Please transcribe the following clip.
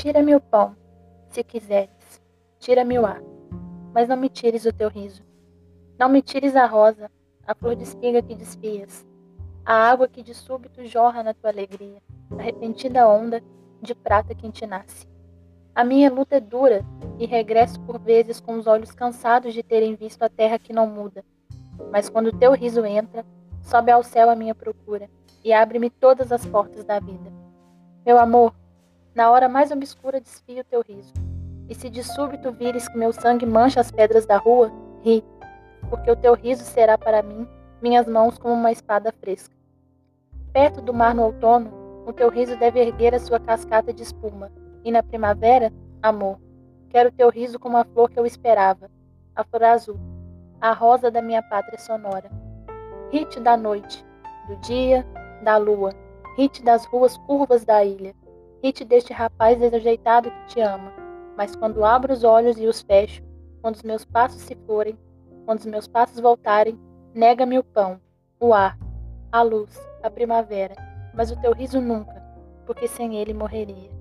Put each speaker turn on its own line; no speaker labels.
Tira-me o pão, se quiseres, tira-me o ar, mas não me tires o teu riso. Não me tires a rosa, a flor de espiga que desfias, a água que de súbito jorra na tua alegria, a repentina onda de prata que ti nasce. A minha luta é dura e regresso por vezes com os olhos cansados de terem visto a terra que não muda. Mas quando teu riso entra, sobe ao céu a minha procura e abre-me todas as portas da vida. Meu amor, na hora mais obscura desfio teu riso. E se de súbito vires que meu sangue mancha as pedras da rua, ri, porque o teu riso será para mim minhas mãos como uma espada fresca. Perto do mar no outono, o teu riso deve erguer a sua cascata de espuma, e na primavera, amor, quero teu riso como a flor que eu esperava, a flor azul, a rosa da minha pátria sonora. Rite da noite, do dia, da lua, rite das ruas curvas da ilha, rite deste rapaz desajeitado que te ama, mas quando abro os olhos e os fecho, quando os meus passos se forem, quando os meus passos voltarem, nega-me o pão, o ar, a luz, a primavera, mas o teu riso nunca, porque sem ele morreria.